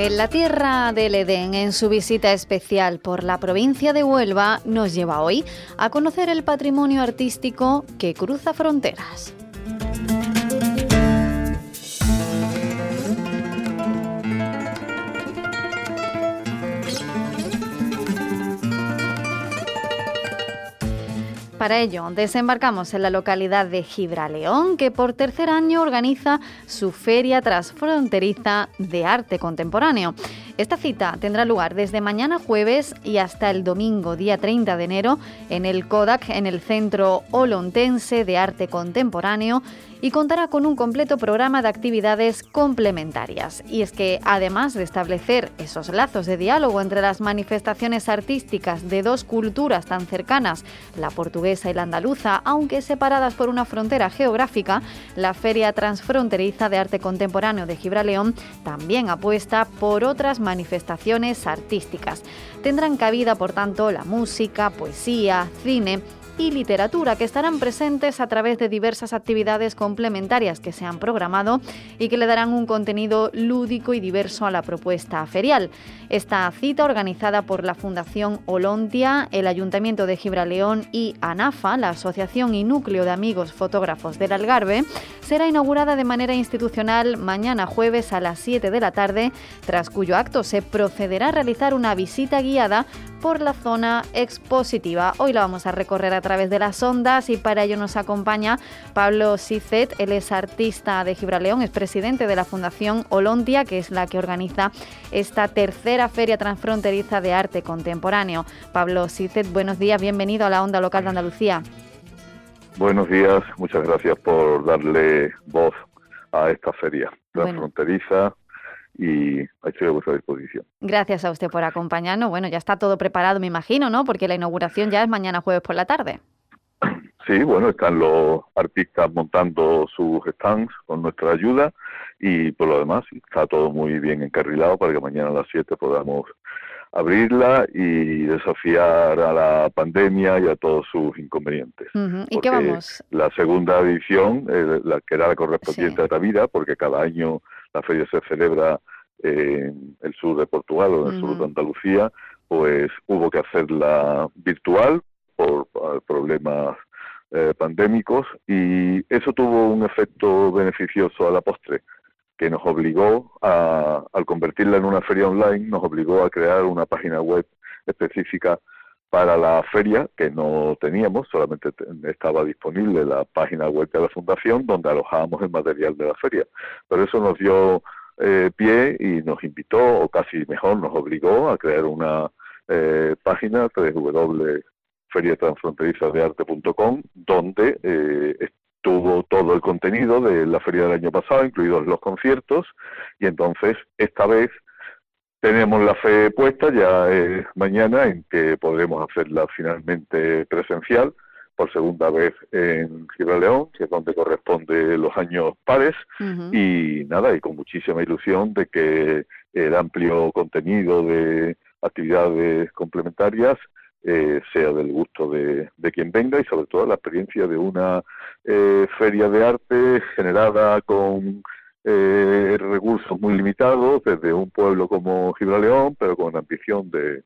En la tierra del Edén, en su visita especial por la provincia de Huelva, nos lleva hoy a conocer el patrimonio artístico que cruza fronteras. Para ello, desembarcamos en la localidad de Gibraleón, que por tercer año organiza su Feria Transfronteriza de Arte Contemporáneo. Esta cita tendrá lugar desde mañana jueves y hasta el domingo, día 30 de enero, en el Kodak, en el Centro Olontense de Arte Contemporáneo, y contará con un completo programa de actividades complementarias. Y es que, además de establecer esos lazos de diálogo entre las manifestaciones artísticas de dos culturas tan cercanas, la portuguesa y la andaluza, aunque separadas por una frontera geográfica, la Feria Transfronteriza de Arte Contemporáneo de Gibraleón también apuesta por otras manifestaciones artísticas. Tendrán cabida, por tanto, la música, poesía, cine, y literatura que estarán presentes a través de diversas actividades complementarias que se han programado y que le darán un contenido lúdico y diverso a la propuesta ferial. Esta cita organizada por la Fundación Olontia, el Ayuntamiento de Gibraleón y ANAFA, la Asociación y Núcleo de Amigos Fotógrafos del Algarve, será inaugurada de manera institucional mañana jueves a las 7 de la tarde, tras cuyo acto se procederá a realizar una visita guiada por la zona expositiva. Hoy la vamos a recorrer a través de las ondas y para ello nos acompaña Pablo Sicet. Él es artista de Gibraleón, es presidente de la Fundación Olontia, que es la que organiza esta tercera feria transfronteriza de arte contemporáneo. Pablo Sicet, buenos días, bienvenido a la onda local de Andalucía. Buenos días, muchas gracias por darle voz a esta feria transfronteriza y estoy a vuestra disposición. Gracias a usted por acompañarnos. Bueno, ya está todo preparado, me imagino, ¿no? Porque la inauguración ya es mañana jueves por la tarde. Sí, bueno, están los artistas montando sus stands con nuestra ayuda y por lo demás está todo muy bien encarrilado para que mañana a las 7 podamos abrirla y desafiar a la pandemia y a todos sus inconvenientes. ¿Y qué vamos? La segunda edición, eh, la que era la correspondiente a la vida, porque cada año la feria se celebra en el sur de Portugal o en el sur de Andalucía, pues hubo que hacerla virtual por, problemas eh, pandémicos y eso tuvo un efecto beneficioso a la postre que nos obligó a, al convertirla en una feria online, nos obligó a crear una página web específica para la feria que no teníamos, solamente estaba disponible la página web de la fundación donde alojábamos el material de la feria. Pero eso nos dio eh, pie y nos invitó, o casi mejor, nos obligó a crear una eh, página www.feriatransfronterizadearte.com donde eh, estuvo todo el contenido de la feria del año pasado, incluidos los conciertos, y entonces esta vez tenemos la fe puesta ya mañana en que podremos hacerla finalmente presencial por segunda vez en León, que es donde corresponde los años pares, y nada, y con muchísima ilusión de que el amplio contenido de actividades complementarias eh, sea del gusto de, quien venga y sobre todo la experiencia de una eh, feria de arte generada con eh, recursos muy limitados desde un pueblo como Gibraleón, pero con ambición de,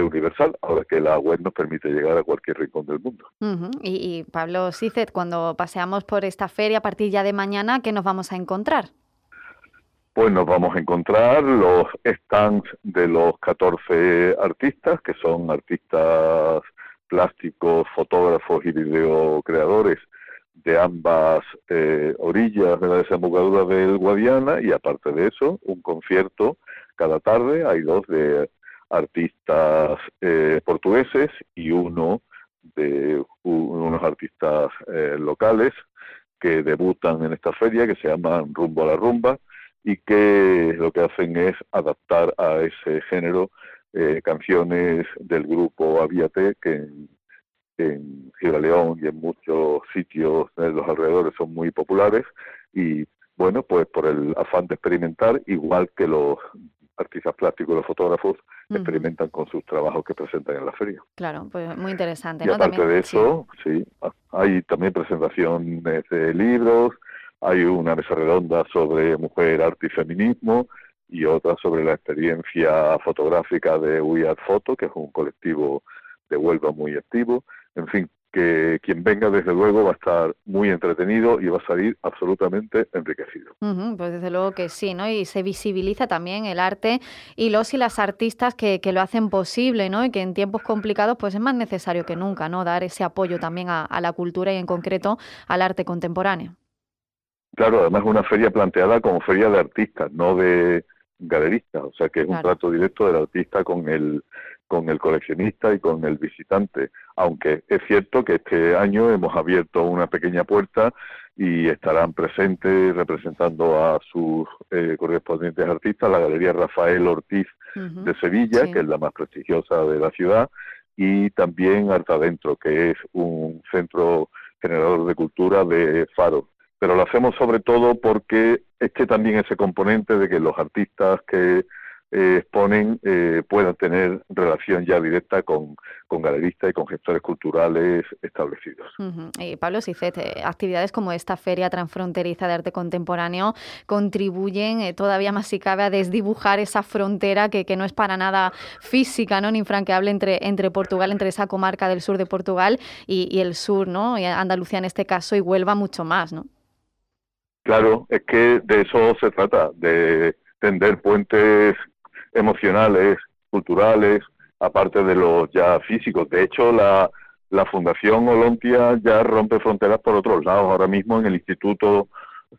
universal, ahora que la web nos permite llegar a cualquier rincón del mundo. y, Pablo Sicet, cuando paseamos por esta feria a partir ya de mañana, ¿qué nos vamos a encontrar? Pues nos vamos a encontrar los stands de los 14 artistas, que son artistas plásticos, fotógrafos y videocreadores ambas eh, orillas de la desembocadura del Guadiana y aparte de eso, un concierto cada tarde, hay dos de artistas eh, portugueses y uno de unos artistas eh, locales que debutan en esta feria que se llaman Rumbo a la Rumba y que lo que hacen es adaptar a ese género canciones del grupo Aviate que en León y en muchos sitios de los alrededores son muy populares y bueno, pues por el afán de experimentar, igual que los artistas plásticos, los fotógrafos, experimentan con sus trabajos que presentan en la feria. Claro, pues muy interesante. Y aparte de eso, sí. hay también presentaciones de libros, hay una mesa redonda sobre mujer, arte y feminismo y otra sobre la experiencia fotográfica de We Art Photo, que es un colectivo de Huelva muy activo. En fin, que quien venga desde luego va a estar muy entretenido y va a salir absolutamente enriquecido. pues desde luego que sí, ¿no? Y se visibiliza también el arte y los y las artistas que, que, lo hacen posible, ¿no? Y que en tiempos complicados pues es más necesario que nunca, ¿no? Dar ese apoyo también a, la cultura y en concreto al arte contemporáneo. Claro, además es una feria planteada como feria de artistas, no de galeristas, o sea que es un trato directo del artista con el con el coleccionista y con el visitante, aunque es cierto que este año hemos abierto una pequeña puerta y estarán presentes representando a sus eh, correspondientes artistas la Galería Rafael Ortiz de Sevilla, que es la más prestigiosa de la ciudad, y también Arte Adentro, que es un centro generador de cultura de Faro. Pero lo hacemos sobre todo porque es que también ese componente de que los artistas que eh, exponen eh, puedan tener relación ya directa con, con, galeristas y con gestores culturales establecidos. Pablo Sicet, eh, actividades como esta Feria Transfronteriza de Arte Contemporáneo contribuyen eh, todavía más si cabe a desdibujar esa frontera que, que no es para nada física, ¿no? ni infranqueable entre, entre Portugal, entre esa comarca del sur de Portugal y, y el sur, ¿no? y Andalucía en este caso, y Huelva mucho más. ¿no? Claro, es que de eso se trata, de tender puentes emocionales, culturales, aparte de los ya físicos. De hecho, la, la Fundación Olimpia ya rompe fronteras por otros lados. Ahora mismo en el Instituto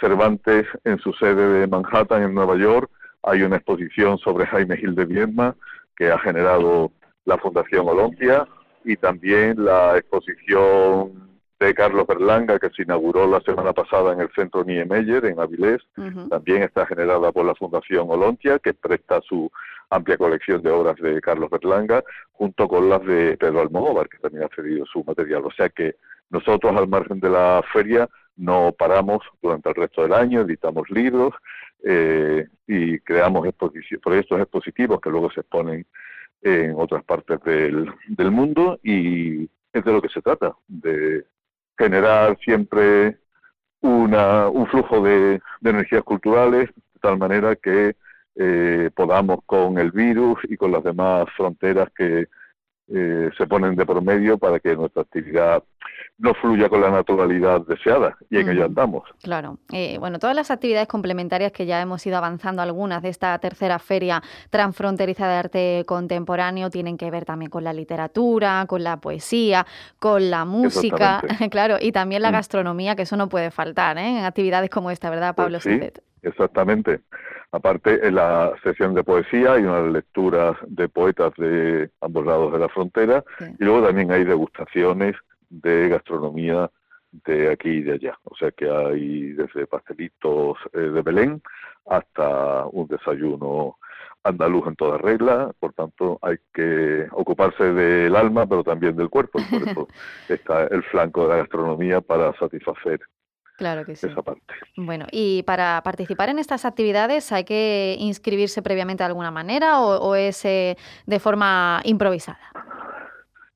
Cervantes, en su sede de Manhattan, en Nueva York, hay una exposición sobre Jaime Gil de Viedma que ha generado la Fundación Olimpia y también la exposición de Carlos Berlanga, que se inauguró la semana pasada en el centro Niemeyer, en Avilés, también está generada por la Fundación Olontia, que presta su amplia colección de obras de Carlos Berlanga, junto con las de Pedro Almodóvar, que también ha cedido su material. O sea que nosotros, al margen de la feria, no paramos durante el resto del año, editamos libros eh, y creamos proyectos expositivos que luego se exponen en otras partes del, del mundo y es de lo que se trata, de generar siempre una, un flujo de, de energías culturales de tal manera que eh, podamos con el virus y con las demás fronteras que eh, se ponen de promedio para que nuestra actividad no fluya con la naturalidad deseada y en ello andamos. Claro. Eh, bueno, todas las actividades complementarias que ya hemos ido avanzando, algunas de esta tercera feria transfronteriza de arte contemporáneo, tienen que ver también con la literatura, con la poesía, con la música, claro, y también la mm. gastronomía, que eso no puede faltar ¿eh? en actividades como esta, ¿verdad, pues Pablo? sí, exactamente. Aparte, en la sesión de poesía hay unas lecturas de poetas de ambos lados de la frontera y luego también hay degustaciones de gastronomía de aquí y de allá. O sea que hay desde pastelitos eh, de Belén hasta un desayuno andaluz en toda regla, por tanto hay que ocuparse del alma pero también del cuerpo, y por eso está el flanco de la gastronomía para satisfacer Claro que sí. Esa parte. Bueno, y para participar en estas actividades hay que inscribirse previamente de alguna manera o, es eh, de forma improvisada.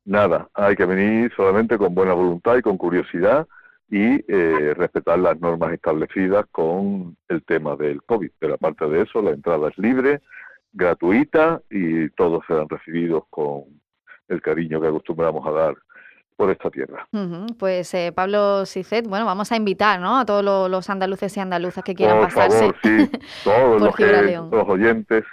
Nada, hay que venir solamente con buena voluntad y con curiosidad y eh, respetar las normas establecidas con el tema del COVID. Pero aparte de eso, la entrada es libre, gratuita y todos serán recibidos con el cariño que acostumbramos a dar por esta tierra. Pues eh, Pablo Sicet, bueno, vamos a invitar ¿no? a todos los, andaluces y andaluzas que quieran por pasarse favor, sí, todos los, los, oyentes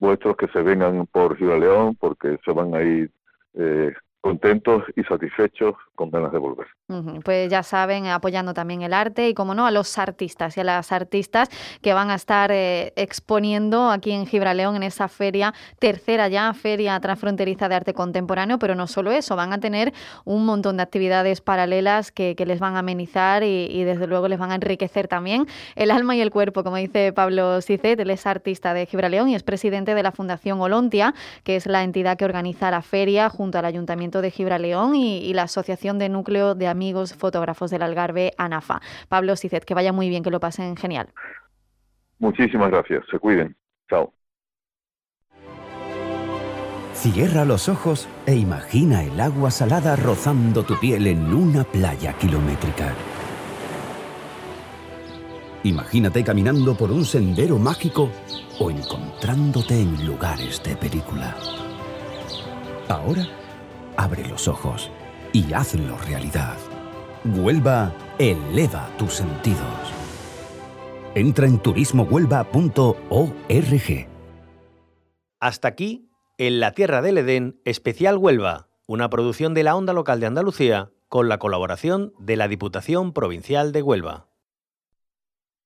vuestros que se vengan por Ciudad León porque se van a ir eh, contentos y satisfechos con ganas de volver. Pues ya saben, apoyando también el arte y, como no, a los artistas y a las artistas que van a estar eh, exponiendo aquí en Gibraleón en esa feria, tercera ya feria transfronteriza de arte contemporáneo, pero no solo eso, van a tener un montón de actividades paralelas que, les van a amenizar y, desde luego les van a enriquecer también el alma y el cuerpo, como dice Pablo Cicet, él es artista de Gibraleón y es presidente de la Fundación Olontia, que es la entidad que organiza la feria junto al Ayuntamiento de Gibraleón y, y la Asociación de Núcleo de Amigos Fotógrafos del Algarve, ANAFA. Pablo Cicet, que vaya muy bien, que lo pasen genial. Muchísimas gracias, se cuiden. Chao. Cierra los ojos e imagina el agua salada rozando tu piel en una playa kilométrica. Imagínate caminando por un sendero mágico o encontrándote en lugares de película. Ahora, abre los ojos y hazlo realidad. Huelva eleva tus sentidos. Entra en turismohuelva.org. Hasta aquí, en la Tierra del Edén, especial Huelva, una producción de la Onda Local de Andalucía con la colaboración de la Diputación Provincial de Huelva.